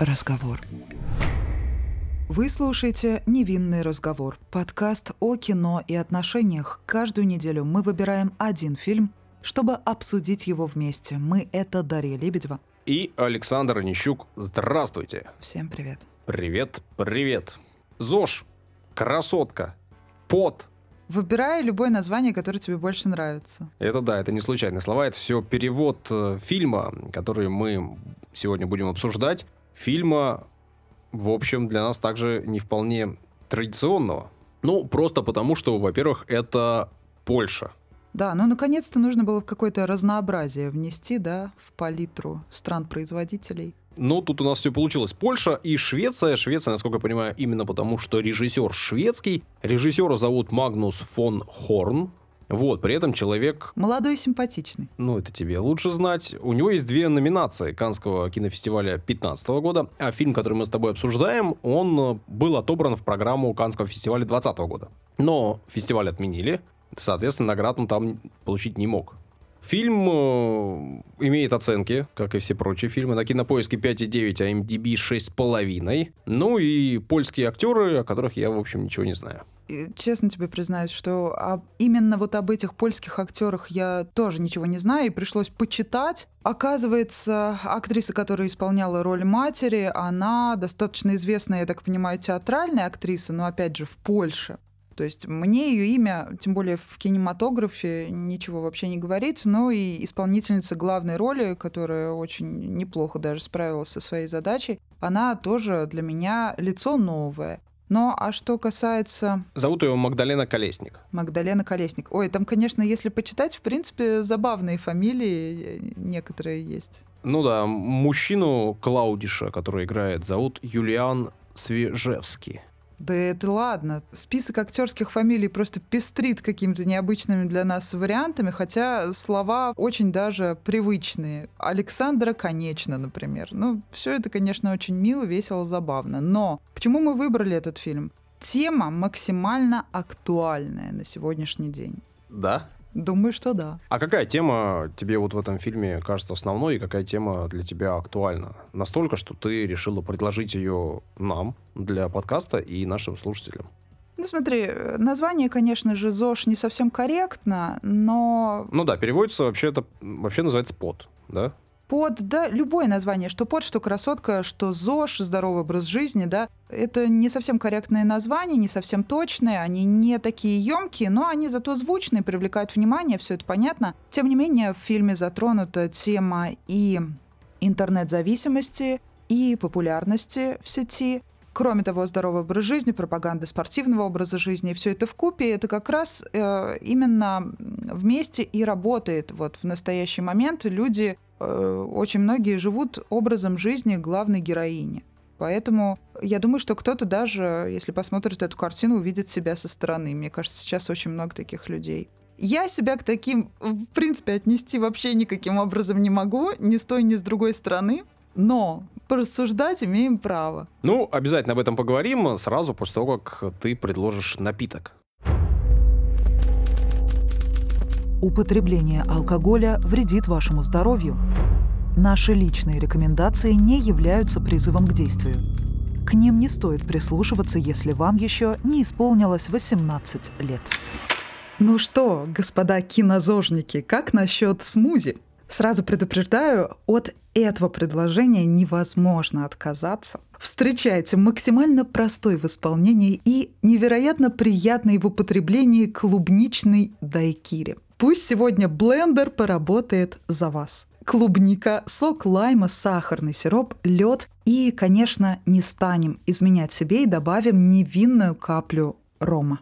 разговор. Вы слушаете «Невинный разговор» – подкаст о кино и отношениях. Каждую неделю мы выбираем один фильм, чтобы обсудить его вместе. Мы — это Дарья Лебедева. И Александр Нищук. Здравствуйте. Всем привет. Привет, привет. ЗОЖ, красотка, пот. Выбирай любое название, которое тебе больше нравится. Это да, это не случайные слова, это все перевод э, фильма, который мы сегодня будем обсуждать. Фильма, в общем, для нас также не вполне традиционного. Ну, просто потому, что, во-первых, это Польша. Да, ну наконец-то нужно было какое-то разнообразие внести, да, в палитру стран-производителей. Ну, тут у нас все получилось. Польша и Швеция. Швеция, насколько я понимаю, именно потому, что режиссер шведский. Режиссера зовут Магнус фон Хорн. Вот, при этом человек... Молодой и симпатичный. Ну, это тебе лучше знать. У него есть две номинации Канского кинофестиваля 2015 года, а фильм, который мы с тобой обсуждаем, он был отобран в программу Канского фестиваля 2020 года. Но фестиваль отменили, соответственно, наград он там получить не мог. Фильм э, имеет оценки, как и все прочие фильмы, на кинопоиске 5,9, а MDB 6,5. Ну и польские актеры, о которых я, в общем, ничего не знаю. Честно тебе признаюсь, что об, именно вот об этих польских актерах я тоже ничего не знаю, и пришлось почитать. Оказывается, актриса, которая исполняла роль матери, она достаточно известная, я так понимаю, театральная актриса, но опять же в Польше. То есть мне ее имя, тем более в кинематографе, ничего вообще не говорит, но и исполнительница главной роли, которая очень неплохо даже справилась со своей задачей, она тоже для меня лицо новое. Но а что касается... Зовут ее Магдалена Колесник. Магдалена Колесник. Ой, там, конечно, если почитать, в принципе, забавные фамилии некоторые есть. Ну да, мужчину Клаудиша, который играет, зовут Юлиан Свежевский. Да это ладно. Список актерских фамилий просто пестрит какими-то необычными для нас вариантами, хотя слова очень даже привычные. Александра Конечно, например. Ну, все это, конечно, очень мило, весело, забавно. Но почему мы выбрали этот фильм? Тема максимально актуальная на сегодняшний день. Да? Думаю, что да. А какая тема тебе вот в этом фильме кажется основной, и какая тема для тебя актуальна? Настолько, что ты решила предложить ее нам для подкаста и нашим слушателям. Ну смотри, название, конечно же, ЗОЖ не совсем корректно, но... Ну да, переводится вообще, это вообще называется ПОД, да? Под, да, любое название, что под, что красотка, что ЗОЖ, здоровый образ жизни, да, это не совсем корректные названия, не совсем точные, они не такие емкие, но они зато звучные, привлекают внимание, все это понятно. Тем не менее, в фильме затронута тема и интернет-зависимости, и популярности в сети, Кроме того, здоровый образ жизни, пропаганда спортивного образа жизни, все это в купе, это как раз э, именно вместе и работает. Вот в настоящий момент люди очень многие живут образом жизни главной героини. Поэтому я думаю, что кто-то даже, если посмотрит эту картину, увидит себя со стороны. Мне кажется, сейчас очень много таких людей. Я себя к таким, в принципе, отнести вообще никаким образом не могу, ни с той, ни с другой стороны. Но порассуждать имеем право. Ну, обязательно об этом поговорим сразу после того, как ты предложишь напиток. Употребление алкоголя вредит вашему здоровью. Наши личные рекомендации не являются призывом к действию. К ним не стоит прислушиваться, если вам еще не исполнилось 18 лет. Ну что, господа кинозожники, как насчет смузи? Сразу предупреждаю, от этого предложения невозможно отказаться. Встречайте максимально простой в исполнении и невероятно приятный в употреблении клубничный дайкири – Пусть сегодня блендер поработает за вас. Клубника, сок лайма, сахарный сироп, лед и, конечно, не станем изменять себе и добавим невинную каплю рома.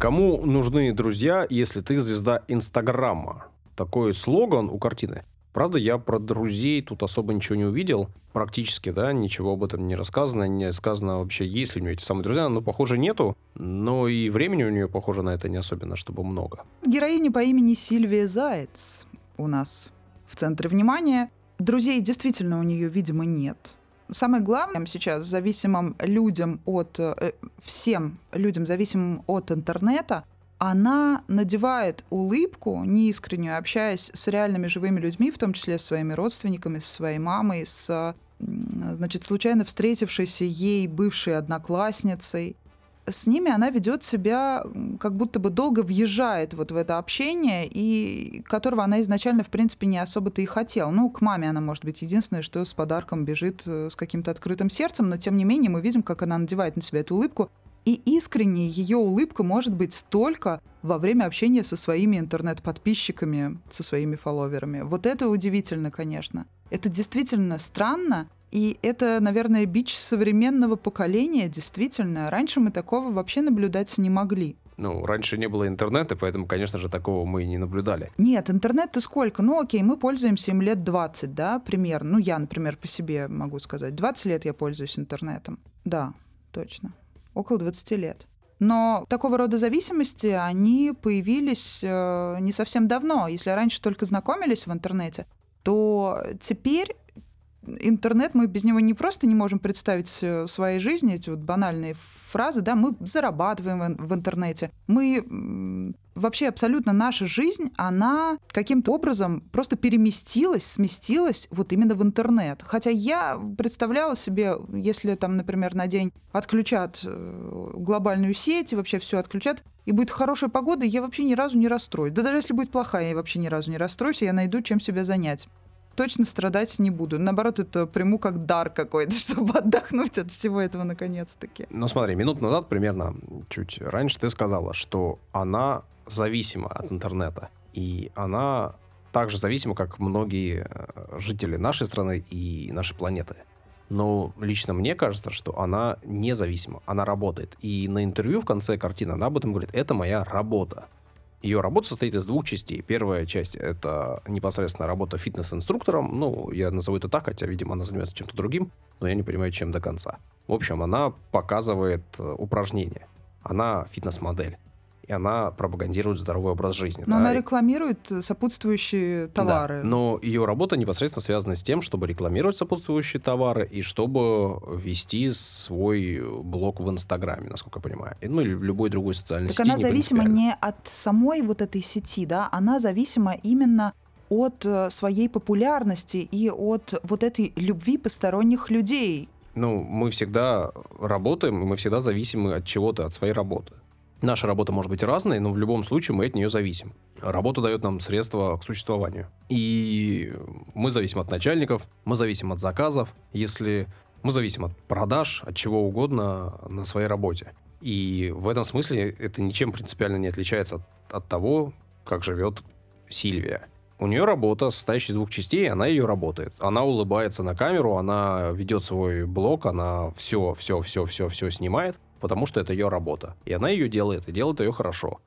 Кому нужны друзья, если ты звезда Инстаграма? Такой слоган у картины. Правда, я про друзей тут особо ничего не увидел. Практически, да, ничего об этом не рассказано. Не сказано вообще, есть ли у нее эти самые друзья. Ну, похоже, нету. Но и времени у нее, похоже, на это не особенно, чтобы много. Героиня по имени Сильвия Заяц у нас в центре внимания. Друзей действительно у нее, видимо, нет. Самое главное сейчас зависимым людям от... Э, всем людям, зависимым от интернета, она надевает улыбку неискреннюю, общаясь с реальными живыми людьми, в том числе с своими родственниками, с своей мамой, с значит, случайно встретившейся ей бывшей одноклассницей с ними она ведет себя, как будто бы долго въезжает вот в это общение, и которого она изначально, в принципе, не особо-то и хотела. Ну, к маме она, может быть, единственное, что с подарком бежит э, с каким-то открытым сердцем, но тем не менее мы видим, как она надевает на себя эту улыбку, и искренне ее улыбка может быть столько во время общения со своими интернет-подписчиками, со своими фолловерами. Вот это удивительно, конечно. Это действительно странно, и это, наверное, бич современного поколения, действительно. Раньше мы такого вообще наблюдать не могли. Ну, раньше не было интернета, поэтому, конечно же, такого мы и не наблюдали. Нет, интернет-то сколько? Ну, окей, мы пользуемся им лет 20, да, примерно. Ну, я, например, по себе могу сказать. 20 лет я пользуюсь интернетом. Да, точно. Около 20 лет. Но такого рода зависимости, они появились э, не совсем давно. Если раньше только знакомились в интернете, то теперь интернет, мы без него не просто не можем представить э, своей жизни, эти вот банальные фразы, да, мы зарабатываем в интернете, мы вообще абсолютно наша жизнь, она каким-то образом просто переместилась, сместилась вот именно в интернет. Хотя я представляла себе, если там, например, на день отключат э, глобальную сеть и вообще все отключат, и будет хорошая погода, я вообще ни разу не расстроюсь. Да даже если будет плохая, я вообще ни разу не расстроюсь, я найду чем себя занять точно страдать не буду. Наоборот, это приму как дар какой-то, чтобы отдохнуть от всего этого наконец-таки. Ну смотри, минут назад примерно, чуть раньше ты сказала, что она зависима от интернета. И она так же зависима, как многие э, жители нашей страны и нашей планеты. Но лично мне кажется, что она независима, она работает. И на интервью в конце картины она об этом говорит, это моя работа. Ее работа состоит из двух частей. Первая часть — это непосредственно работа фитнес-инструктором. Ну, я назову это так, хотя, видимо, она занимается чем-то другим, но я не понимаю, чем до конца. В общем, она показывает э, упражнения. Она фитнес-модель и она пропагандирует здоровый образ жизни. Но да? она рекламирует сопутствующие товары. Да, но ее работа непосредственно связана с тем, чтобы рекламировать сопутствующие товары и чтобы вести свой блог в Инстаграме, насколько я понимаю. Ну или любой другой социальной так сети. Так она зависима не от самой вот этой сети, да, она зависима именно от э, своей популярности и от вот этой любви посторонних людей. Ну, мы всегда работаем, мы всегда зависимы от чего-то, от своей работы. Наша работа может быть разной, но в любом случае мы от нее зависим. Работа дает нам средства к существованию. И мы зависим от начальников, мы зависим от заказов, если мы зависим от продаж, от чего угодно на своей работе. И в этом смысле это ничем принципиально не отличается от, от того, как живет Сильвия. У нее работа, состоящая из двух частей, она ее работает. Она улыбается на камеру, она ведет свой блог, она все, все, все, все, все снимает потому что это ее работа. И она ее делает, и делает ее хорошо.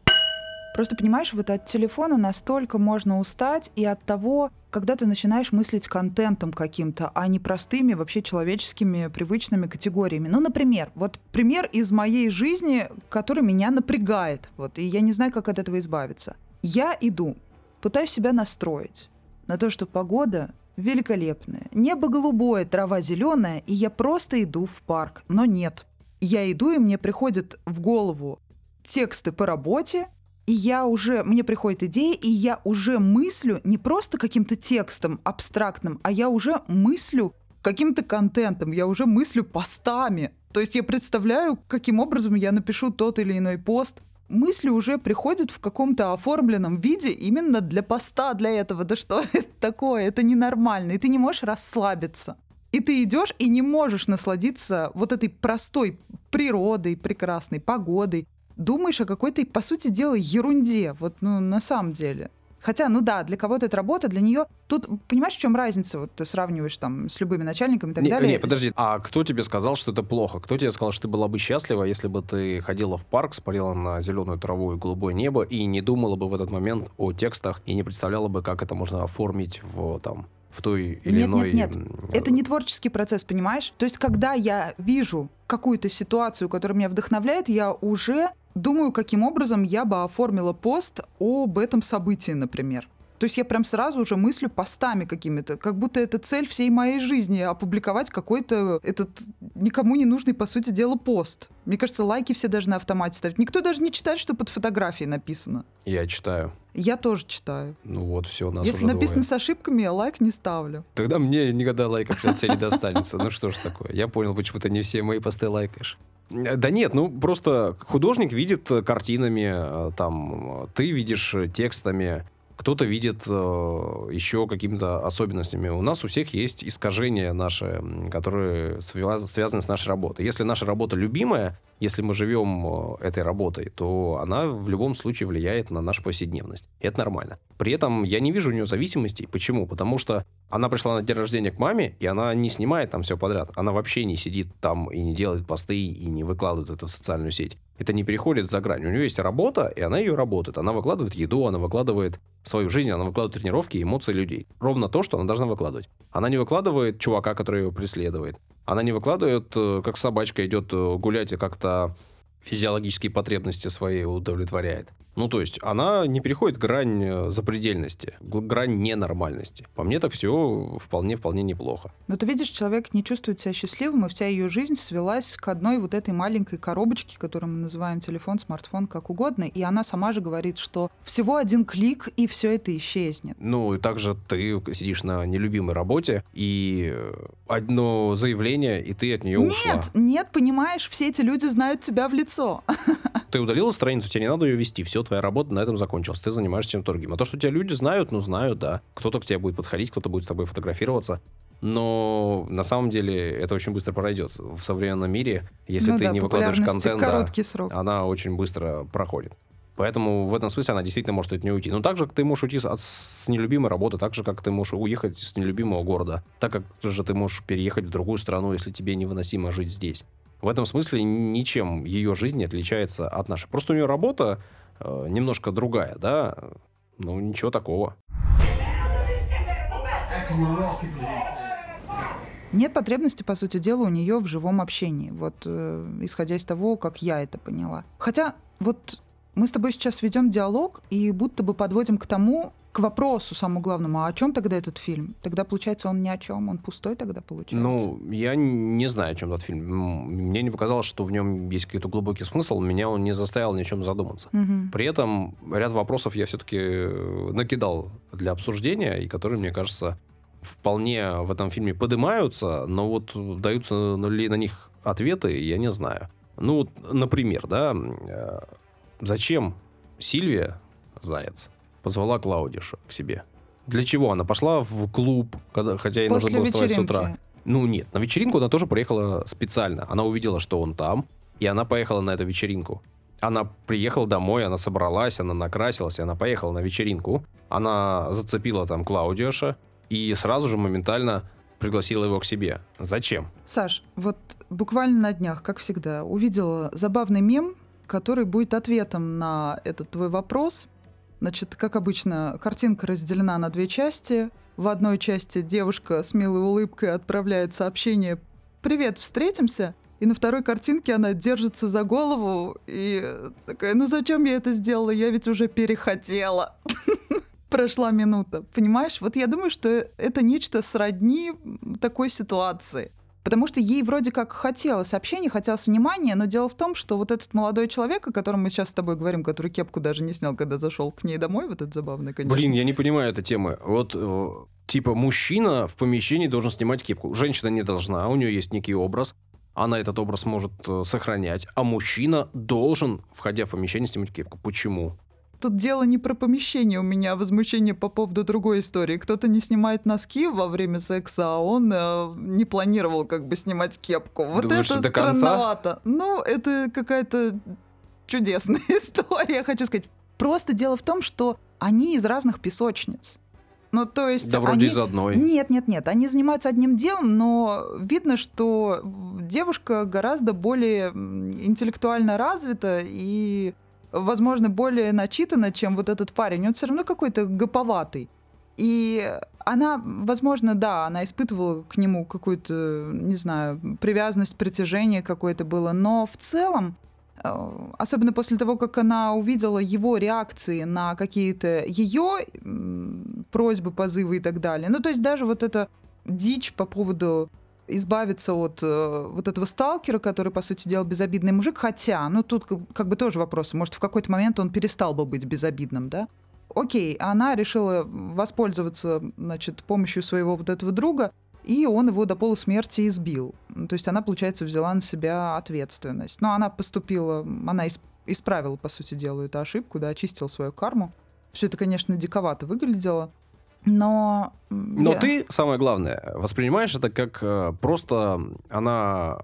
Просто понимаешь, вот от телефона настолько можно устать и от того, когда ты начинаешь мыслить контентом каким-то, а не простыми вообще человеческими привычными категориями. Ну, например, вот пример из моей жизни, который меня напрягает, вот, и я не знаю, как от этого избавиться. Я иду, пытаюсь себя настроить на то, что погода великолепная, небо голубое, трава зеленая, и я просто иду в парк. Но нет, я иду, и мне приходят в голову тексты по работе, и я уже, мне приходит идея, и я уже мыслю не просто каким-то текстом абстрактным, а я уже мыслю каким-то контентом, я уже мыслю постами. То есть я представляю, каким образом я напишу тот или иной пост. Мысли уже приходят в каком-то оформленном виде именно для поста, для этого. Да что это такое? Это ненормально. И ты не можешь расслабиться. И ты идешь и не можешь насладиться вот этой простой природой, прекрасной погодой. Думаешь о какой-то, по сути дела, ерунде. Вот, ну, на самом деле. Хотя, ну да, для кого-то это работа, для нее... Тут, понимаешь, в чем разница? Вот ты сравниваешь там с любыми начальниками и так не, далее. Не, подожди, а кто тебе сказал, что это плохо? Кто тебе сказал, что ты была бы счастлива, если бы ты ходила в парк, смотрела на зеленую траву и голубое небо и не думала бы в этот момент о текстах и не представляла бы, как это можно оформить в там в той или нет, иной... Нет, нет, это не творческий процесс, понимаешь? То есть, когда я вижу какую-то ситуацию, которая меня вдохновляет, я уже думаю, каким образом я бы оформила пост об этом событии, например. То есть я прям сразу уже мыслю постами какими-то, как будто это цель всей моей жизни, опубликовать какой-то этот никому не нужный, по сути дела, пост. Мне кажется, лайки все даже на автомате ставить. Никто даже не читает, что под фотографией написано. Я читаю. Я тоже читаю. Ну вот, все, нас Если написано двое. с ошибками, я лайк не ставлю. Тогда мне никогда лайков от тебя не достанется. Ну что ж такое. Я понял, почему ты не все мои посты лайкаешь. Да нет, ну просто художник видит картинами, э, там, э, ты видишь э, текстами, кто-то видит э, еще какими-то особенностями. У нас у всех есть искажения наши, которые свя- связаны с нашей работой. Если наша работа любимая, если мы живем э, этой работой, то она в любом случае влияет на нашу повседневность. И это нормально. При этом я не вижу у нее зависимостей. Почему? Потому что она пришла на день рождения к маме, и она не снимает там все подряд. Она вообще не сидит там и не делает посты, и не выкладывает это в социальную сеть. Это не переходит за грань. У нее есть работа, и она ее работает. Она выкладывает еду, она выкладывает свою жизнь, она выкладывает тренировки и эмоции людей. Ровно то, что она должна выкладывать. Она не выкладывает чувака, который ее преследует. Она не выкладывает, э, как собачка идет э, гулять и как-то физиологические потребности свои удовлетворяет. Ну, то есть, она не переходит грань э, запредельности, грань ненормальности. По мне так все вполне-вполне неплохо. Но ты видишь, человек не чувствует себя счастливым, и вся ее жизнь свелась к одной вот этой маленькой коробочке, которую мы называем телефон, смартфон, как угодно. И она сама же говорит, что всего один клик, и все это исчезнет. Ну, и также ты сидишь на нелюбимой работе, и одно заявление, и ты от нее ушла. Нет, нет, понимаешь, все эти люди знают тебя в лицо. Ты удалила страницу, тебе не надо ее вести, все, твоя работа на этом закончилась, ты занимаешься чем-то другим. А то, что тебя люди знают, ну, знают, да. Кто-то к тебе будет подходить, кто-то будет с тобой фотографироваться. Но на самом деле это очень быстро пройдет. В современном мире, если Ну ты да, не выкладываешь контент, короткий срок. она очень быстро проходит. Поэтому в этом смысле она действительно может от нее уйти. Но так же, как ты можешь уйти от- с нелюбимой работы, так же, как ты можешь уехать с нелюбимого города, так как же ты можешь переехать в другую страну, если тебе невыносимо жить здесь. В этом смысле ничем ее жизнь не отличается от нашей. Просто у нее работа э, немножко другая, да? Ну, ничего такого. Нет потребности, по сути дела, у нее в живом общении. Вот э, исходя из того, как я это поняла. Хотя вот мы с тобой сейчас ведем диалог и будто бы подводим к тому, к вопросу самому главному, а о чем тогда этот фильм? Тогда, получается, он ни о чем, он пустой тогда получается. Ну, я не знаю, о чем этот фильм. Мне не показалось, что в нем есть какой-то глубокий смысл. Меня он не заставил ни о чем задуматься. Мгм. При этом ряд вопросов я все-таки накидал для обсуждения, и которые, мне кажется, вполне в этом фильме поднимаются, но вот даются ли на них ответы, я не знаю. Ну, например, да, э, зачем Сильвия, заяц, позвала Клаудиша к себе? Для чего? Она пошла в клуб, когда, хотя ей нужно После было вставать с утра. Ну нет, на вечеринку она тоже приехала специально. Она увидела, что он там, и она поехала на эту вечеринку. Она приехала домой, она собралась, она накрасилась, и она поехала на вечеринку. Она зацепила там Клаудиоша и сразу же моментально пригласила его к себе. Зачем? Саш, вот буквально на днях, как всегда, увидела забавный мем, который будет ответом на этот твой вопрос. Значит, как обычно, картинка разделена на две части. В одной части девушка с милой улыбкой отправляет сообщение «Привет, встретимся?» И на второй картинке она держится за голову и такая, ну зачем я это сделала? Я ведь уже перехотела. Прошла минута. Понимаешь? Вот я думаю, что это нечто сродни такой ситуации. Потому что ей вроде как хотелось общения, хотелось внимания, но дело в том, что вот этот молодой человек, о котором мы сейчас с тобой говорим, который кепку даже не снял, когда зашел к ней домой, вот этот забавный, конечно. Блин, я не понимаю этой темы. Вот, э, типа, мужчина в помещении должен снимать кепку. Женщина не должна, у нее есть некий образ. Она этот образ может э, сохранять. А мужчина должен, входя в помещение, снимать кепку. Почему? Тут дело не про помещение у меня, а возмущение по поводу другой истории. Кто-то не снимает носки во время секса, а он э, не планировал как бы снимать кепку. Вот Думаешь, это до конца? странновато. Ну, это какая-то чудесная история, хочу сказать. Просто дело в том, что они из разных песочниц. Ну, то есть Да вроде они... из одной. Нет, нет, нет. Они занимаются одним делом, но видно, что девушка гораздо более интеллектуально развита и, возможно, более начитана, чем вот этот парень. Он все равно какой-то гоповатый. И она, возможно, да, она испытывала к нему какую-то, не знаю, привязанность, притяжение какое-то было, но в целом э, особенно после того, как она увидела его реакции на какие-то ее просьбы, позывы и так далее. Ну, то есть даже вот эта дичь по поводу избавиться от э, вот этого сталкера, который, по сути дела, безобидный мужик. Хотя, ну тут как, бы тоже вопросы. Может, в какой-то момент он перестал бы быть безобидным, да? Окей, она решила воспользоваться, значит, помощью своего вот этого друга, и он его до полусмерти избил. То есть она, получается, взяла на себя ответственность. Но она поступила, она исправила, по сути дела, эту ошибку, да, очистила свою карму. Все это, конечно, диковато выглядело. Но... Но я... ты, самое главное, воспринимаешь это как э, просто она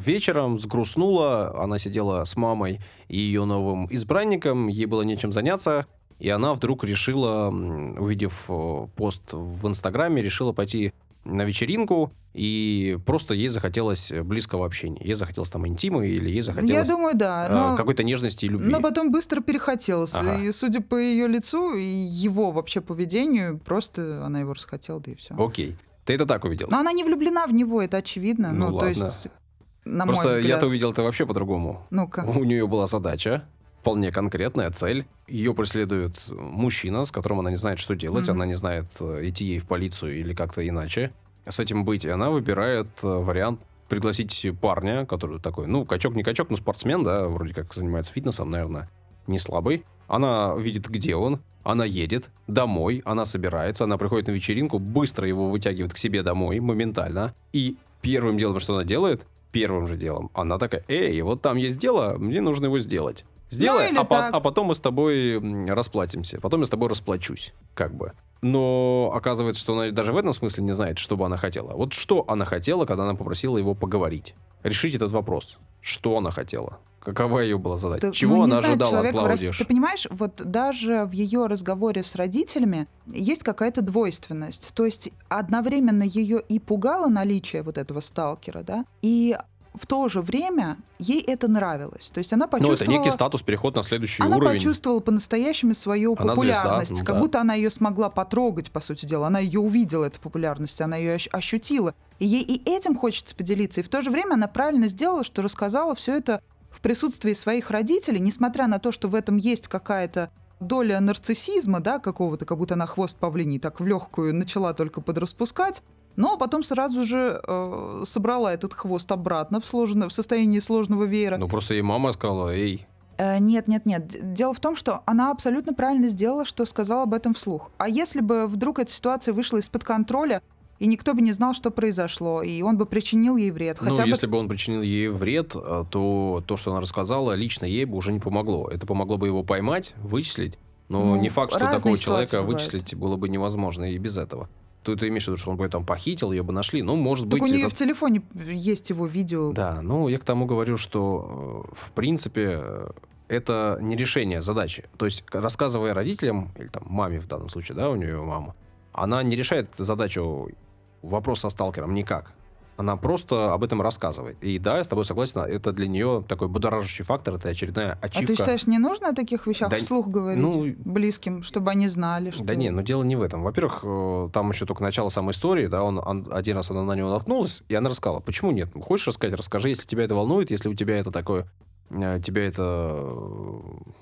вечером сгрустнула, она сидела с мамой и ее новым избранником, ей было нечем заняться, и она вдруг решила, увидев э, пост в Инстаграме, решила пойти на вечеринку, и просто ей захотелось близкого общения. Ей захотелось там интима, или ей захотелось... Я думаю, да. Э, но... Какой-то нежности и любви. Но потом быстро перехотелось. Ага. И судя по ее лицу и его вообще поведению, просто она его расхотела, да и все. Окей. Ты это так увидел? Но она не влюблена в него, это очевидно. Ну, ну ладно. то есть... На Просто я-то увидел это вообще по-другому. Ну-ка. У нее была задача, вполне конкретная цель. Ее преследует мужчина, с которым она не знает, что делать, mm-hmm. она не знает, э, идти ей в полицию или как-то иначе с этим быть. И она выбирает э, вариант пригласить парня, который такой, ну, качок не качок, но спортсмен, да, вроде как занимается фитнесом, наверное, не слабый. Она видит, где он, она едет домой, она собирается, она приходит на вечеринку, быстро его вытягивает к себе домой, моментально. И первым делом, что она делает, первым же делом, она такая, эй, вот там есть дело, мне нужно его сделать. Сделай, ну, а, по- а потом мы с тобой расплатимся. Потом я с тобой расплачусь, как бы. Но оказывается, что она даже в этом смысле не знает, что бы она хотела. Вот что она хотела, когда она попросила его поговорить? Решить этот вопрос. Что она хотела? Какова ее была задача? Так, Чего ну, она знаю, ожидала от Клаудиш? Ты понимаешь, вот даже в ее разговоре с родителями есть какая-то двойственность. То есть одновременно ее и пугало наличие вот этого сталкера, да, и в то же время ей это нравилось. То есть она почувствовала... Ну, это некий статус, переход на следующий она уровень. Она почувствовала по-настоящему свою она популярность. Звезда, ну, как да. будто она ее смогла потрогать, по сути дела. Она ее увидела, эту популярность, она ее ощутила. И ей и этим хочется поделиться. И в то же время она правильно сделала, что рассказала все это в присутствии своих родителей, несмотря на то, что в этом есть какая-то доля нарциссизма, да, какого-то, как будто она хвост павлиний так в легкую начала только подраспускать, но потом сразу же э, собрала этот хвост обратно в, сложно, в состоянии сложного веера. Ну просто ей мама сказала, эй. Э, нет, нет, нет. Дело в том, что она абсолютно правильно сделала, что сказала об этом вслух. А если бы вдруг эта ситуация вышла из-под контроля, и никто бы не знал, что произошло, и он бы причинил ей вред. Ну, хотя ну, бы... если бы он причинил ей вред, э, то то, что она рассказала, лично ей бы уже не помогло. Это помогло бы его поймать, вычислить, но ну, не факт, что такого человека бывают. вычислить было бы невозможно и без этого. Ты, ты имеешь в виду, что он бы там похитил, ее бы нашли? Ну, может так быть... у нее это... в телефоне есть его видео. Да, ну, я к тому говорю, что, э, в принципе, э, это не решение задачи. То есть, рассказывая родителям, или там маме в данном случае, да, у нее мама, она не решает задачу вопроса со сталкером никак она просто об этом рассказывает. И да, я с тобой согласен, это для нее такой будоражащий фактор, это очередная ачивка. А ты считаешь, не нужно о таких вещах да, вслух говорить ну, близким, чтобы они знали, что... Да не, но дело не в этом. Во-первых, э, там еще только начало самой истории, да, он, он один раз она на него наткнулась, и она рассказала, почему нет? Хочешь рассказать, расскажи, если тебя это волнует, если у тебя это такое э, тебя это э,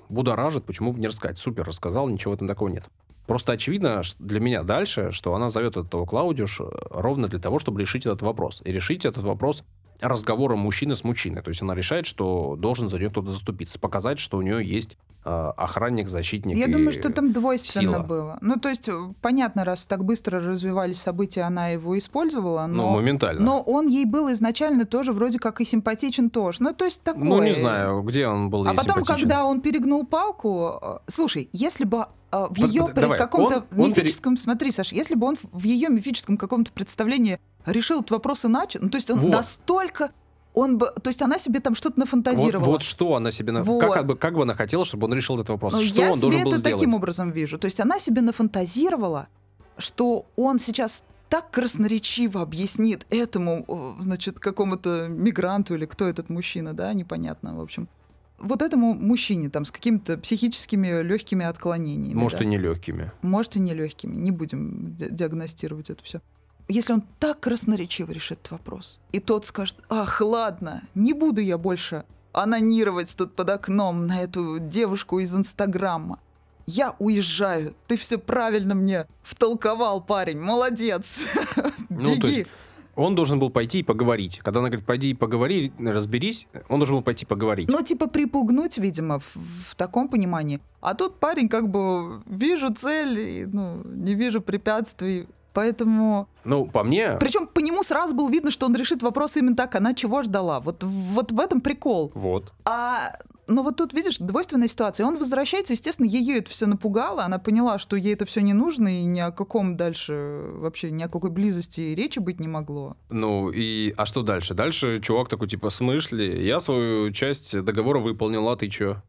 будоражит, почему бы не рассказать? Супер, рассказал, ничего этом такого нет. Просто очевидно для меня дальше, что она зовет этого Клаудиуш ровно для того, чтобы решить этот вопрос. И решить этот вопрос разговором мужчины с мужчиной. То есть она решает, что должен за нее кто-то заступиться, показать, что у нее есть э, охранник, защитник. Я думаю, что там двойственно сила. было. Ну, то есть, понятно, раз так быстро развивались события, она его использовала, но, ну, моментально. но он ей был изначально тоже вроде как и симпатичен тоже. Ну, то есть такое. Ну, не знаю, где он был А потом, симпатичен. когда он перегнул палку... Э, слушай, если бы а, в ее каком-то он, мифическом, он пере... смотри, Саша, если бы он в ее мифическом каком-то представлении решил этот вопрос иначе, ну то есть он вот. настолько он бы, то есть она себе там что-то нафантазировала. Вот, вот что она себе, на... вот. как, бы, как бы она хотела, чтобы он решил этот вопрос, ну, что я он должен был это сделать? таким образом вижу, то есть она себе нафантазировала, что он сейчас так красноречиво объяснит этому, значит, какому-то мигранту или кто этот мужчина, да, непонятно, в общем, вот этому мужчине там с какими-то психическими легкими отклонениями. Может, да? и не легкими. Может, и не легкими. Не будем диагностировать это все. Если он так красноречиво решит этот вопрос, и тот скажет, ах, ладно, не буду я больше анонировать тут под окном на эту девушку из Инстаграма. я уезжаю, ты все правильно мне втолковал, парень, молодец, ну, беги. Он должен был пойти и поговорить. Когда она говорит, пойди и поговори, разберись, он должен был пойти поговорить. Ну, типа припугнуть, видимо, в, в таком понимании. А тут парень как бы вижу цель, и, ну, не вижу препятствий. Поэтому... Ну, по мне... Причем по нему сразу было видно, что он решит вопрос именно так. Она чего ждала? Вот, вот в этом прикол. Вот. А но вот тут, видишь, двойственная ситуация. Он возвращается, естественно, ее это все напугало. Она поняла, что ей это все не нужно, и ни о каком дальше вообще ни о какой близости речи быть не могло. Ну и а что дальше? Дальше чувак такой, типа, смышли, я свою часть договора выполнил, а ты чё?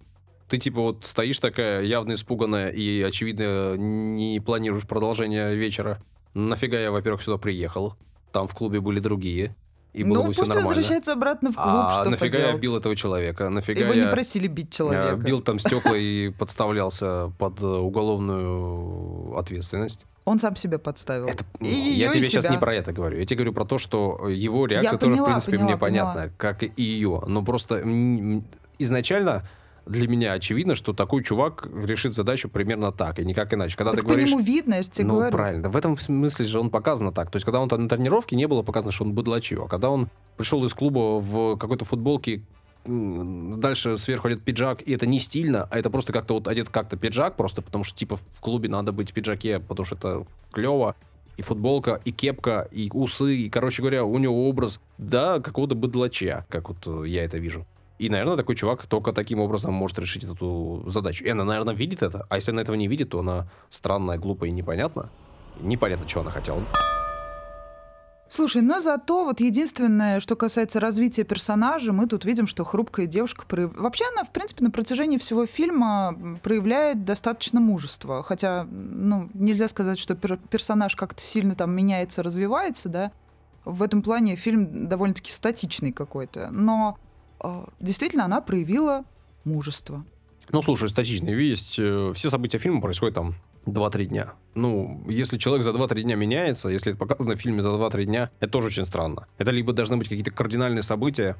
Ты типа вот стоишь такая явно испуганная и, очевидно, не планируешь продолжение вечера. Нафига я, во-первых, сюда приехал? Там в клубе были другие. И было ну, бы пусть все нормально. возвращается обратно в клуб, а что нафига поделать? я бил этого человека? Нафига Его я не просили бить человека. бил там стекла и подставлялся под уголовную ответственность? Он сам себя подставил. Это, и я тебе и сейчас себя. не про это говорю. Я тебе говорю про то, что его реакция я тоже, поняла, в принципе, поняла, мне понятна, поняла. как и ее. Но просто изначально для меня очевидно, что такой чувак решит задачу примерно так, и никак иначе. Когда так ты по говоришь... нему видно, я же тебе ну, говорю. правильно. В этом смысле же он показано так. То есть, когда он на тренировке, не было показано, что он быдлачью. А когда он пришел из клуба в какой-то футболке, дальше сверху одет пиджак, и это не стильно, а это просто как-то вот одет как-то пиджак, просто потому что, типа, в клубе надо быть в пиджаке, потому что это клево. И футболка, и кепка, и усы, и, короче говоря, у него образ, да, какого-то быдлача, как вот э, я это вижу. И, наверное, такой чувак только таким образом может решить эту задачу. И она, наверное, видит это. А если она этого не видит, то она странная, глупая и непонятна. Непонятно, что она хотела. Слушай, но зато вот единственное, что касается развития персонажа, мы тут видим, что хрупкая девушка... Прояв... Вообще она, в принципе, на протяжении всего фильма проявляет достаточно мужество. Хотя, ну, нельзя сказать, что пер- персонаж как-то сильно там меняется, развивается, да. В этом плане фильм довольно-таки статичный какой-то. Но действительно она проявила мужество. Ну, слушай, статичный есть. э, Все события фильма происходят там 2-3 дня. Ну, если человек за 2-3 дня меняется, если это показано в фильме за 2-3 дня, это тоже очень странно. Это либо должны быть какие-то кардинальные события,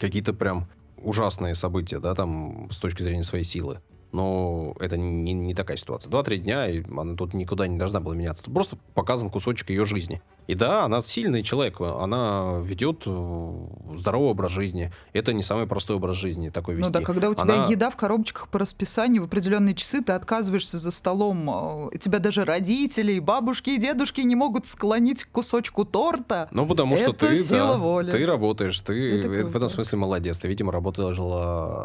какие-то прям ужасные события, да, там, с точки зрения своей силы. Но это не, не такая ситуация. Два-три дня, и она тут никуда не должна была меняться. Тут просто показан кусочек ее жизни. И да, она сильный человек, она ведет э, здоровый образ жизни. Это не самый простой образ жизни такой вести. Ну да, когда у тебя Она- еда в коробочках по расписанию в определенные часы, ты отказываешься за столом. э, Тебя даже родители, и бабушки и дедушки не могут склонить к кусочку торта. Ну, потому что Это ты, сила да, воли. ты работаешь, ты Это в этом смысле молодец. Ты, видимо, работала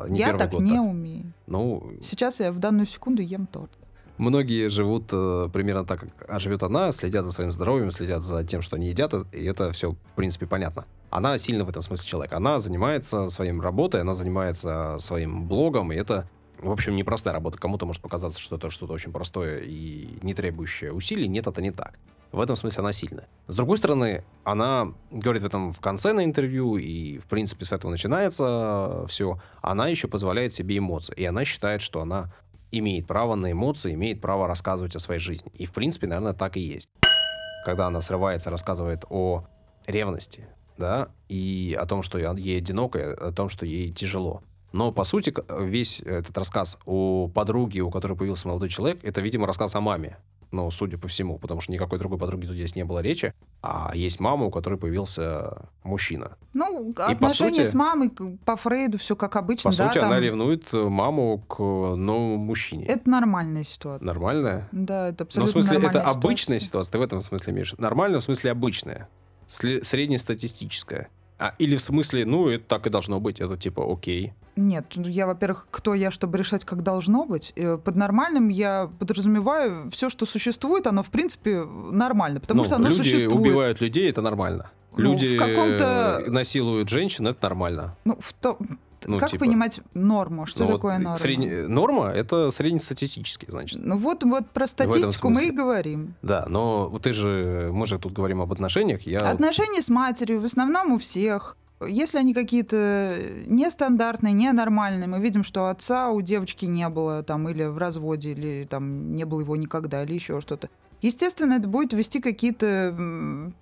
не Я первый так год. не так. умею. Ну, Сейчас я в данную секунду ем торт. многие живут э, примерно так, как живет она, следят за своим здоровьем, следят за тем, что они едят, и это все, в принципе, понятно. Она сильно в этом смысле человек. Она занимается своим работой, она занимается своим блогом, и это, в общем, непростая работа. Кому-то может показаться, что это что-то очень простое и не требующее усилий. Нет, это не так. В этом смысле она сильная. С другой стороны, она говорит в этом в конце на интервью, и, в принципе, с этого начинается все. Она еще позволяет себе эмоции. И она считает, что она имеет право на эмоции, имеет право рассказывать о своей жизни. И, в принципе, наверное, так и есть. Когда она срывается, рассказывает о ревности, да, и о том, что ей одиноко, и о том, что ей тяжело. Но, по сути, весь этот рассказ о подруге, у которой появился молодой человек, это, видимо, рассказ о маме. Ну, судя по всему, потому что никакой другой подруги тут здесь не было речи. А есть мама, у которой появился мужчина. Ну, по отношения сути- с мамой по Фрейду все как обычно, По да, сути, там она ревнует э, маму к новому мужчине. Это нормальная ситуация. Нормальная? Да, это Ну, в абсолютно смысле, это нормальная обычная ситуация. ситуация, ты в этом смысле имеешь? Нормально, в смысле обычная. Среднестатистическая. А, или в смысле, ну, это так и должно быть, это типа окей. Нет, ну, я, во-первых, кто я, чтобы решать, как должно быть. Э, Под нормальным я подразумеваю все, что существует, оно в принципе нормально, потому Ну, что оно люди существует. убивают людей, это нормально. Ну, Люди в каком-то- э, насилуют женщин, это нормально. Ну, в то- Ну, как типа, понимать норму? Что Ну, вот такое норма? средне- Норма — это среднестатистический, значит. Ну вот, вот про статистику мы и говорим. Да, но вот ты же, мы же тут говорим об отношениях, я... Отношения с матерью в основном у всех. Если они какие-то нестандартные, ненормальные, мы видим, что отца у девочки не было, там, или в разводе, или там не было его никогда, или еще что-то. Естественно, это будет вести какие-то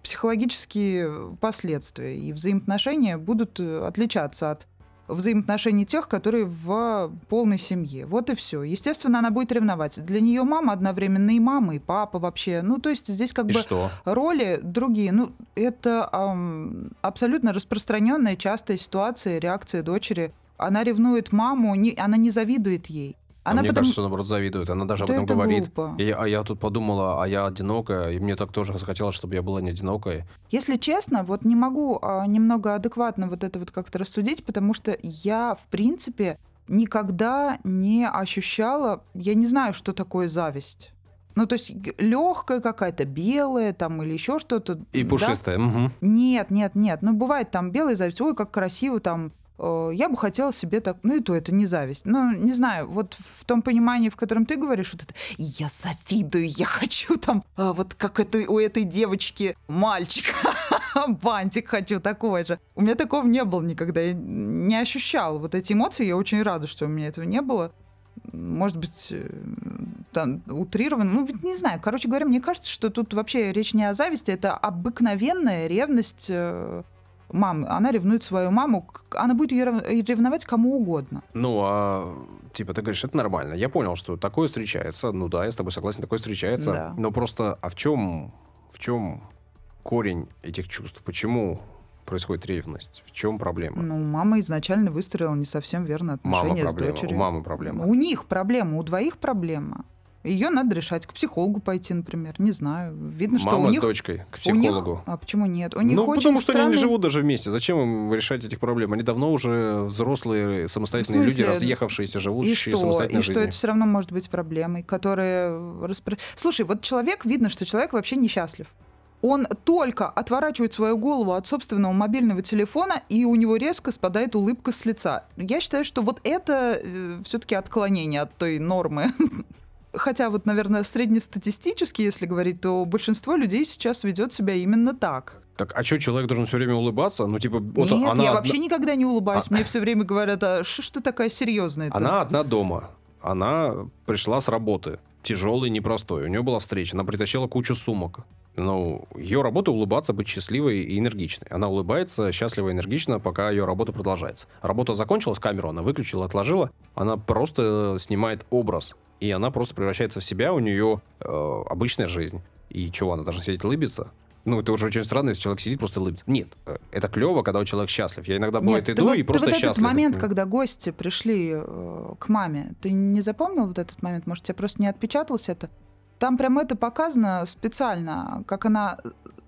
психологические последствия, и взаимоотношения будут отличаться от взаимоотношений тех, которые в полной семье. Вот и все. Естественно, она будет ревновать. Для нее мама одновременно и мама, и папа вообще. Ну, то есть здесь как И бы что? роли другие. Ну, это ам, абсолютно распространенная, частая ситуация, реакция дочери. Она ревнует маму, не, она не завидует ей. А Она мне потому- кажется, наоборот завидует. Она даже об Да этом это говорит. глупо. И а я тут подумала, а я одинокая, и мне так тоже захотелось, чтобы я была не одинокой. Если честно, вот не могу а, немного адекватно вот это вот как-то рассудить, потому что я, в принципе, никогда не ощущала, я не знаю, что такое зависть. Ну, то есть легкая какая-то, белая там или еще что-то. И да? пушистая. мгм. Нет, нет, нет. Ну, бывает там белая зависть. Ой, как красиво там. Э, Я бы хотела себе так... Ну, и то это не зависть. Ну, не знаю, вот в том понимании, в котором ты говоришь, вот это «я завидую, я хочу там, а, вот как это у этой девочки мальчик, бантик хочу такой же». У меня такого не было никогда. Я не ощущала вот эти эмоции. Я очень рада, что у меня этого не было. Может быть, э, там, утрированно. Ну, ведь не знаю. Короче говоря, мне кажется, что тут вообще речь не о зависти, это обыкновенная ревность э, мамы. Она ревнует свою маму. Она будет ее рев- ревновать кому угодно. Ну, а типа ты говоришь, это нормально. Я понял, что такое встречается. Ну да, я с тобой согласен, такое встречается. Да. Но просто, а в чем, в чем корень этих чувств? Почему происходит ревность? В чем проблема? Ну, мама изначально выстроила не совсем верно Мама отношения с проблема, дочерью. у мамы проблема. У них проблема, у двоих проблема. Ее надо решать. К психологу пойти, например. Не знаю. Видно, что Мама у них... с дочкой к у них- психологу. а почему нет? У них ну, потому что они не странный- живут даже вместе. Зачем им решать этих проблем? Они давно уже взрослые, самостоятельные люди, разъехавшиеся, И живущие что? самостоятельной И что это все равно может быть проблемой, которая... распро- Слушай, вот человек, видно, что человек вообще несчастлив. Он только отворачивает свою голову от собственного мобильного телефона, и у него резко спадает улыбка с лица. Я считаю, что вот это все-таки отклонение от той нормы. Хотя вот, наверное, среднестатистически, если говорить, то большинство людей сейчас ведет себя именно так. Так, а что, человек должен все время улыбаться? Ну, типа, вот Нет, она я одна- вообще никогда не улыбаюсь. А- Мне все время говорят, а что ж ты такая серьезная Она одна дома. Она пришла с работы. Тяжелый, непростой. У нее была встреча. Она притащила кучу сумок. Ну, ее работа улыбаться, быть счастливой и энергичной. Она улыбается счастливо и энергично, пока ее работа продолжается. Работа закончилась, камеру она выключила, отложила. Она просто снимает образ. И она просто превращается в себя, у нее э, обычная жизнь. И чего, она должна сидеть улыбиться? Ну, это уже очень странно, если человек сидит просто улыбится. Нет, э, это клево, когда у человека счастлив. Я иногда, бывает, Нет, ты иду вот, и просто вот счастлив. этот момент, когда гости пришли э, к маме, ты не запомнил вот этот момент? Может, тебе просто не отпечаталось это? Там прям это показано специально, как она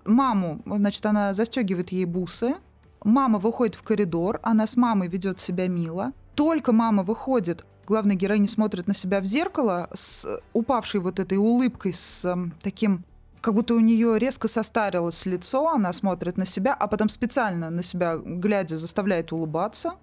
маму, значит, она застегивает ей бусы, мама выходит в коридор, она с мамой ведет себя мило. Только мама выходит, главная героиня смотрит на себя в зеркало с упавшей вот этой улыбкой, с эм, таким как будто у нее резко состарилось лицо, она смотрит на себя, а потом специально на себя, глядя, заставляет улыбаться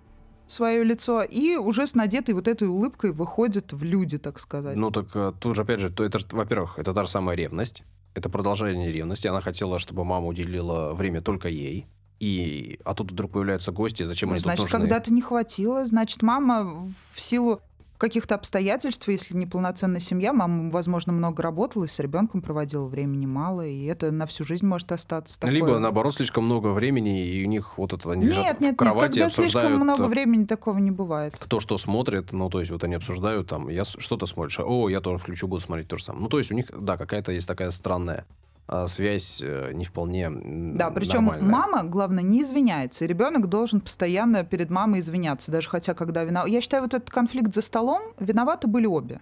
свое лицо, и уже с надетой вот этой улыбкой выходит в люди, так сказать. Ну так э, тут же, опять же, то это, во-первых, это та же самая ревность. Это продолжение ревности. Она хотела, чтобы мама уделила время только ей. И, а тут вдруг появляются гости, зачем Ну, они значит, тут нужны? когда-то не хватило, значит, мама в силу каких-то обстоятельств, если неполноценная семья, мама, возможно, много работала, и с ребенком проводила времени мало, и это на всю жизнь может остаться такое. Либо, наоборот, слишком много времени, и у них вот это, они Нет, лежат нет, в нет, кровати, когда обсуждают, слишком много э, времени такого не бывает. кто что смотрит, ну, то есть вот они обсуждают там, я что-то смотришь, о, я тоже включу, буду смотреть то же самое. Ну, то есть у них, да, какая-то есть такая странная связь, э, не вполне Да, причем нормальная. мама, главное, не извиняется. И ребенок должен постоянно перед мамой извиняться, даже хотя когда виноват. Я считаю, вот этот конфликт за столом виноваты были обе.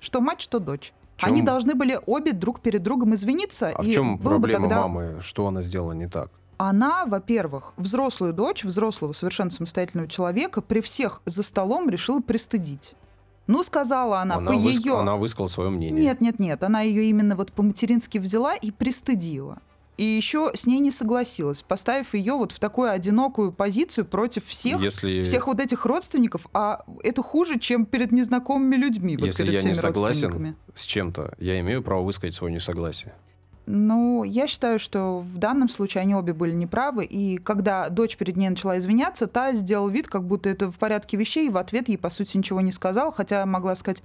Что мать, что дочь. В чем- Они должны были обе друг перед другом извиниться. А в и чем было бы проблема тогда... мамы? Что она сделала не так? Она, во-первых, взрослую дочь, взрослого совершенно самостоятельного человека при всех за столом решила пристыдить. Ну, сказала она, по выск- ее... она высказала свое мнение. Нет, нет, нет. Она ее именно вот по-матерински взяла и пристыдила. И еще с ней не согласилась, поставив ее вот в такую одинокую позицию против всех, Если... всех вот этих родственников. А это хуже, чем перед незнакомыми людьми, вот Если перед я всеми не согласен с чем-то, я имею право высказать свое несогласие. Ну, я считаю, что в данном случае они обе были неправы. И когда дочь перед ней начала извиняться, та сделала вид, как будто это в порядке вещей, и в ответ ей, по сути, ничего не сказал, хотя могла сказать,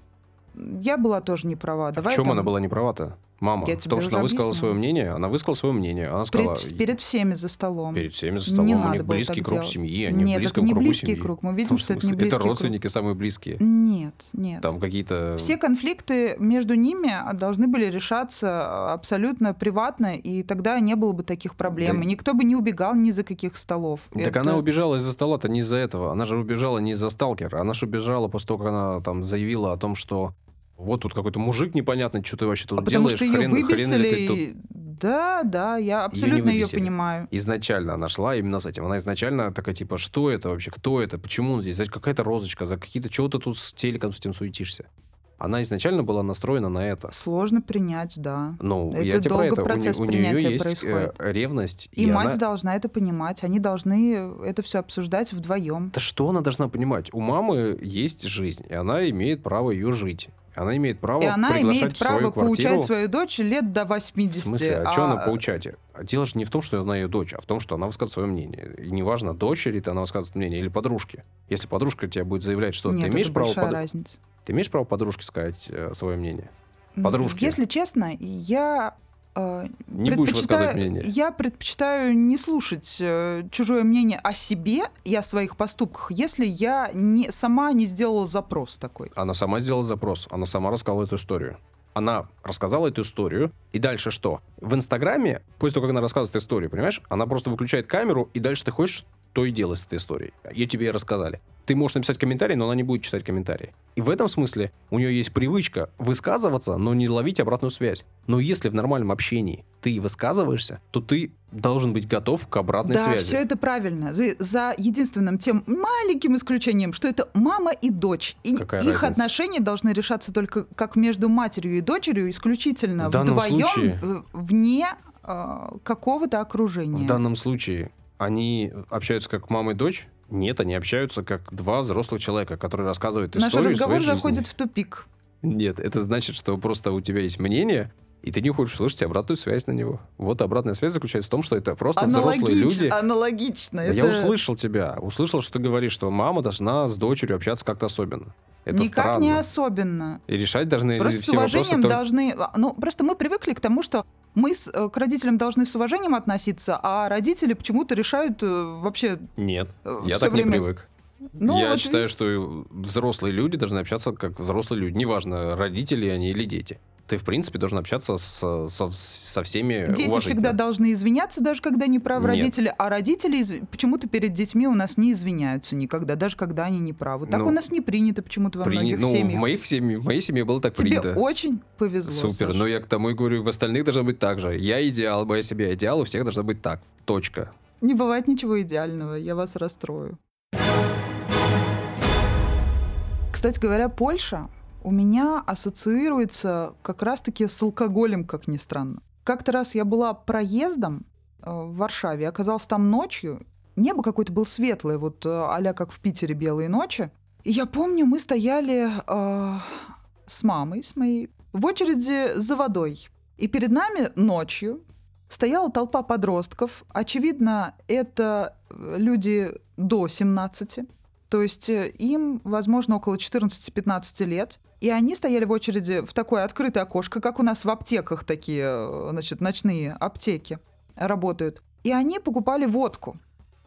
я была тоже не права. А Давай в чем там- она была не права-то? Мама, Я том, что она высказала объяснила. свое мнение, она высказала свое мнение. Она сказала, Перед, перед всеми за столом. перед всеми за Не столом, у надо них было близкий круг делать. семьи, они Нет, в близком это не кругу близкий семьи. круг. Мы видим, что это не близкий Это круг. родственники самые близкие. Нет, нет. Там какие-то... Все конфликты между ними должны были решаться абсолютно приватно, и тогда не было бы таких проблем. Да. И никто бы не убегал ни за каких столов. Так Это- она убежала из-за стола-то не из-за этого. Она же убежала не из-за сталкера. Она же убежала после того, как она там заявила о том, что вот тут какой-то мужик непонятный, что ты вообще тут А потому делаешь, что ее хрен, хрен выбесили. ли ты тут Да, да, я абсолютно ее выбесили. понимаю. изначально она шла именно с этим. Она изначально такая, типа, что это вообще, кто это, почему он здесь, какая-то розочка, за какие-то, чего ты тут с телеком с этим суетишься. Она изначально была настроена на это. Сложно принять, да. Ну, Это я тебе про долго это. У не- процесс у, нее принятия есть происходит. э, ревность. И, мать она- должна это понимать. Они должны это все обсуждать вдвоем. Да что она должна понимать? У мамы есть жизнь, и она имеет право ее жить. Она имеет право И она имеет право поучать свою дочь лет до 80. В смысле, а, что она поучать? Дело же не в том, что она ее дочь, а в том, что она высказывает свое мнение. И неважно, дочери ты она высказывает мнение или подружке. Если подружка тебе будет заявлять, что Нет, ты имеешь это право большая под- разница. Ты имеешь право подружке сказать э, свое мнение? М, Подружки. Если честно, я э, Не будешь высказывать мнение. Я предпочитаю не слушать э, чужое мнение о себе и о своих поступках, если я не, сама не сделала запрос такой. Она сама сделала запрос, она сама рассказала эту историю. Она рассказала эту историю, и дальше что? В Инстаграме, после того, как она рассказывает историю, понимаешь, она просто выключает камеру, и дальше ты хочешь, то и делай с этой историей. Ее тебе и рассказали. Ты можешь написать комментарий, но она не будет читать комментарии. И в этом смысле у нее есть привычка высказываться, но не ловить обратную связь. Но если в нормальном общении ты высказываешься, то ты должен быть готов к обратной да, связи. все это правильно. За, за единственным тем маленьким исключением, что это мама и дочь. И Какая их разница? отношения должны решаться только как между матерью и дочерью, исключительно вдвоем, случае- вне э, какого-то окружения. В данном случае они общаются как мама и дочь? Нет, они общаются как два взрослых человека, которые рассказывают Наш историю разговор своей жизни. заходит в тупик. Нет, это значит, что просто у тебя есть мнение, и ты не хочешь слышать обратную связь на него. Вот обратная связь заключается в том, что это просто взрослые Аналогич- люди. Аналогично. Это Я услышал тебя. Услышал, что ты говоришь, что мама должна с дочерью общаться как-то особенно. Это никак странно. не особенно. И решать должны Просто с все вопросы уважением только- должны... Ну, просто мы привыкли к тому, что мы с- э, к родителям должны с уважением относиться, а родители почему-то решают э, вообще... Нет, э, я всё так не время- привык. Ну, я вот считаю, ви- что взрослые люди должны общаться как взрослые люди. Неважно, родители они или дети. Ты, в принципе, должен общаться с- со, со всеми Дети всегда должны извиняться, даже когда не правы Нет. родители, а родители изв- почему-то перед детьми у нас не извиняются никогда, даже когда они не правы. Так Ну, у нас не принято почему-то во При- многих ну, в семьях. моих семье, в моей семье было так Тебе принято. очень повезло. Супер. Саш. Но я к тому и говорю, в остальных должно быть так же. Я идеал, моя семья идеал, у всех должно быть так. Точка. Не бывает ничего идеального, я вас расстрою. Кстати говоря, Польша у меня ассоциируется как раз-таки с алкоголем, как ни странно. Как-то раз я была проездом э, в Варшаве, оказалась там ночью. Небо какое-то было светлое, вот а как в Питере белые ночи. И я помню, мы стояли э, с мамой, с моей, в очереди за водой. И перед нами ночью стояла толпа подростков. Очевидно, это э, люди до 17. То есть им, возможно, около 14-15 лет. И они стояли в очереди в такое открытое окошко, как у нас в аптеках такие, э, значит, ночные аптеки работают. И они покупали водку.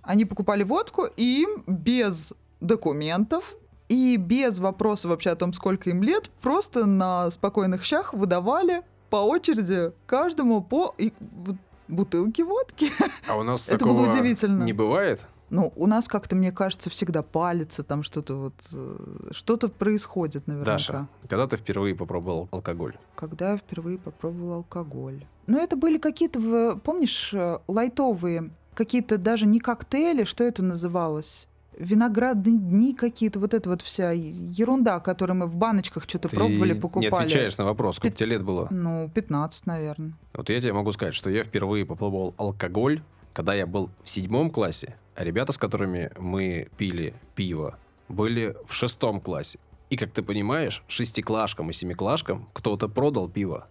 Они покупали водку, и им без документов и без вопроса вообще о том, сколько им лет, просто на спокойных щах выдавали по очереди каждому по и вот бутылке водки. А у нас Это было такого удивительно. не бывает? Ну, у нас как-то, мне кажется, всегда палится, там что-то вот, э, что-то происходит наверняка. Даша, когда ты впервые попробовал алкоголь? Когда я впервые попробовала алкоголь. Ну, это были какие-то, помнишь, э, лайтовые, какие-то даже не коктейли, что это называлось? Виноградные дни какие-то, вот это вот вся ерунда, которую мы в баночках что-то Ты пробовали, не покупали. отвечаешь на вопрос, сколько Пят- тебе лет было? Ну, 15, наверное. Вот я тебе могу сказать, что я впервые попробовал алкоголь, когда я был в седьмом классе, ребята, с которыми мы пили пиво, были в шестом классе. И, как ты понимаешь, шестиклашкам и семиклашкам кто-то продал пиво.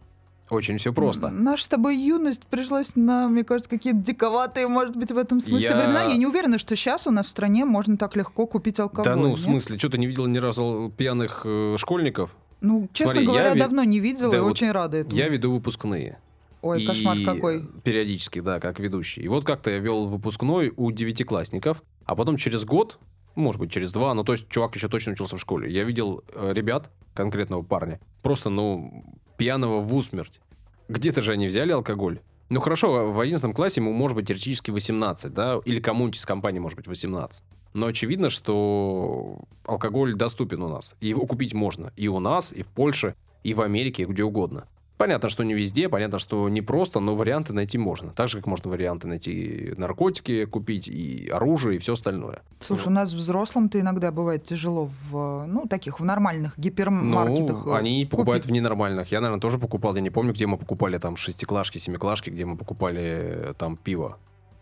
Очень все просто. Наша с тобой юность пришлась на, мне кажется, какие-то диковатые, может быть, в этом смысле Я- времена. Я не уверена, что сейчас у нас в стране можно так легко купить алкоголь. Да ну, нет? в смысле, что ты не видел ни разу пьяных э, школьников? Ну, честно Смотри, я говоря, ви- давно не видела Да и вот очень рада этому. Я веду выпускные. Ой, И кошмар какой. Периодически, да, как ведущий. И вот как-то я вел выпускной у девятиклассников, а потом через год, может быть, через два, ну, то есть чувак еще точно учился в школе. Я видел э, ребят, конкретного парня, просто, ну, пьяного в усмерть. Где-то же они взяли алкоголь. Ну, хорошо, в 11 классе ему может быть теоретически 18, да, или кому-нибудь из компании может быть 18. Но очевидно, что алкоголь доступен у нас. И его купить можно и у нас, и в Польше, и в Америке, и где угодно. Понятно, что не везде, понятно, что не просто, но варианты найти можно. Так же, как можно варианты найти наркотики, купить и оружие, и все остальное. Слушай, у нас взрослым-то иногда бывает тяжело в, ну, таких, в нормальных гипермаркетах. Ну, э, они покупают купить. в ненормальных. Я, наверное, тоже покупал. Я не помню, где мы покупали там шестиклашки, семиклашки, где мы покупали э, там пиво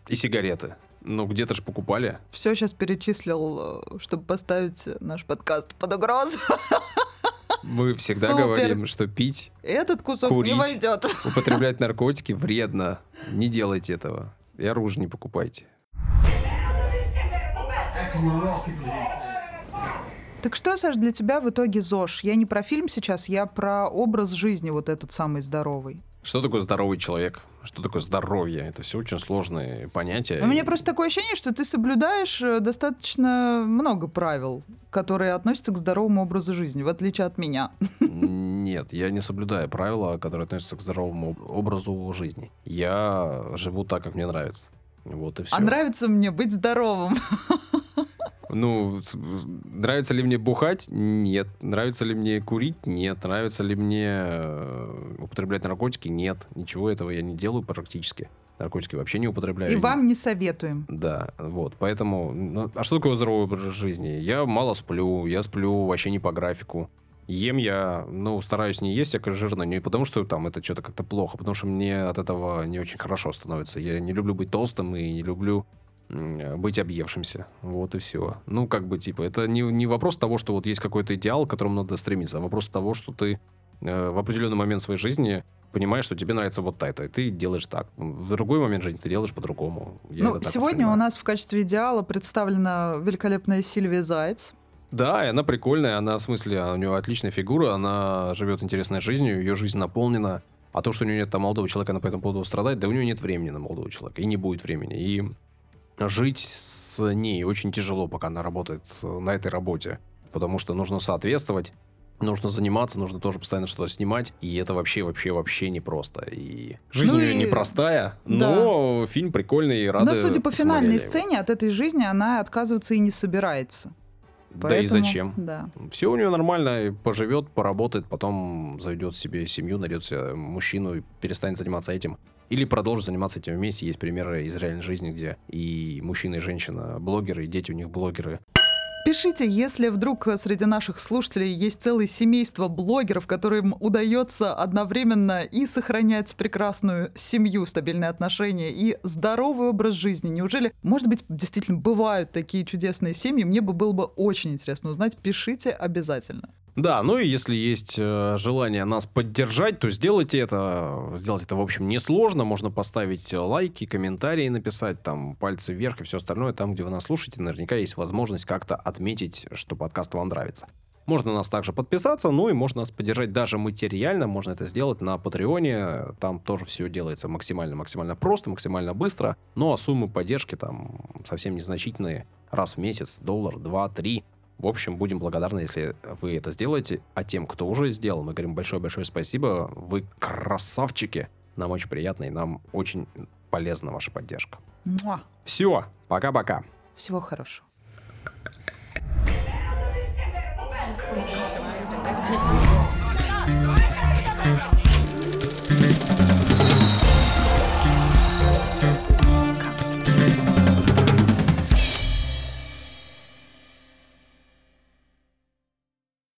и сигареты. Ну, где-то же покупали. Все сейчас перечислил, э, чтобы поставить наш подкаст под угрозу. Мы всегда Супер. говорим, что пить, Этот кусок Курить. не войдет. употреблять наркотики вредно. Не делайте этого. И оружие не покупайте. Так что, Саш, для тебя в итоге ЗОЖ? Я не про фильм сейчас, я про образ жизни вот этот самый здоровый. Что такое здоровый человек? Что такое здоровье? Это все очень сложные понятия. У меня просто такое ощущение, что ты соблюдаешь э, достаточно много правил, которые относятся к здоровому образу жизни, в отличие от меня. Нет, я не соблюдаю правила, которые относятся к здоровому об- образу жизни. Я живу так, как мне нравится. Вот и все. А нравится мне быть здоровым. Ну, нравится ли мне бухать? Нет. Нравится ли мне курить? Нет. Нравится ли мне э, употреблять наркотики? Нет. Ничего этого я не делаю практически. Наркотики вообще не употребляю. И вам не советуем. Да, вот, поэтому... ну, а что такое здоровый образ жизни? Я мало сплю, я сплю вообще не по графику. Ем я, ну, стараюсь не есть всякое жирное, не потому что там это что-то как-то плохо, потому что мне от этого не очень хорошо становится. Я не люблю быть толстым и не люблю быть объевшимся. Вот и все. Ну, как бы, типа, это не, не вопрос того, что вот есть какой-то идеал, к которому надо стремиться, а вопрос того, что ты э, в определенный момент своей жизни понимаешь, что тебе нравится вот это, и ты делаешь так. В другой момент жизни ты делаешь по-другому. Ну, сегодня у нас в качестве идеала представлена великолепная Сильвия Заяц. Да, и она прикольная, она, в смысле, у нее отличная фигура, она живет интересной жизнью, ее жизнь наполнена. А то, что у нее нет там молодого человека, она по этому поводу страдает, да у нее нет времени на молодого человека, и не будет времени. И жить с ней очень тяжело, пока она работает э, на этой работе, потому что нужно соответствовать, нужно заниматься, нужно тоже постоянно что-то снимать, и это вообще, вообще, вообще непросто. И жизнь Ну у нее и- непростая, но фильм прикольный, и рады Но, судя по финальной его. сцене, от этой жизни она отказываться и не собирается. Да и Поэтому- зачем? Да. Все у нее нормально, поживет, поработает, потом заведет себе семью, найдет себе мужчину и перестанет заниматься этим. Или продолжит заниматься этим вместе. Есть примеры из реальной жизни, где и мужчина, и женщина блогеры, и дети у них блогеры. Пишите, если вдруг среди наших слушателей есть целое семейство блогеров, которым удается одновременно и сохранять прекрасную семью, стабильные отношения и здоровый образ жизни. Неужели, может быть, действительно бывают такие чудесные семьи? Мне бы было бы очень интересно узнать. Пишите обязательно. Да, ну и если есть э, желание нас поддержать, то сделайте это. Сделать это, в общем, несложно. Можно поставить лайки, комментарии написать, там, пальцы вверх и все остальное. Там, где вы нас слушаете, наверняка есть возможность как-то отметить, что подкаст вам нравится. Можно нас также подписаться, ну и можно нас поддержать даже материально. Можно это сделать на Патреоне. Там тоже все делается максимально-максимально просто, максимально быстро. Ну а суммы поддержки там совсем незначительные. Раз в месяц, доллар, два, три. В общем, будем благодарны, если вы это сделаете. А тем, кто уже сделал, мы говорим большое-большое спасибо. Вы красавчики. Нам очень приятно и нам очень полезна ваша поддержка. Муа. Все, пока-пока. Всего хорошего. Been listening.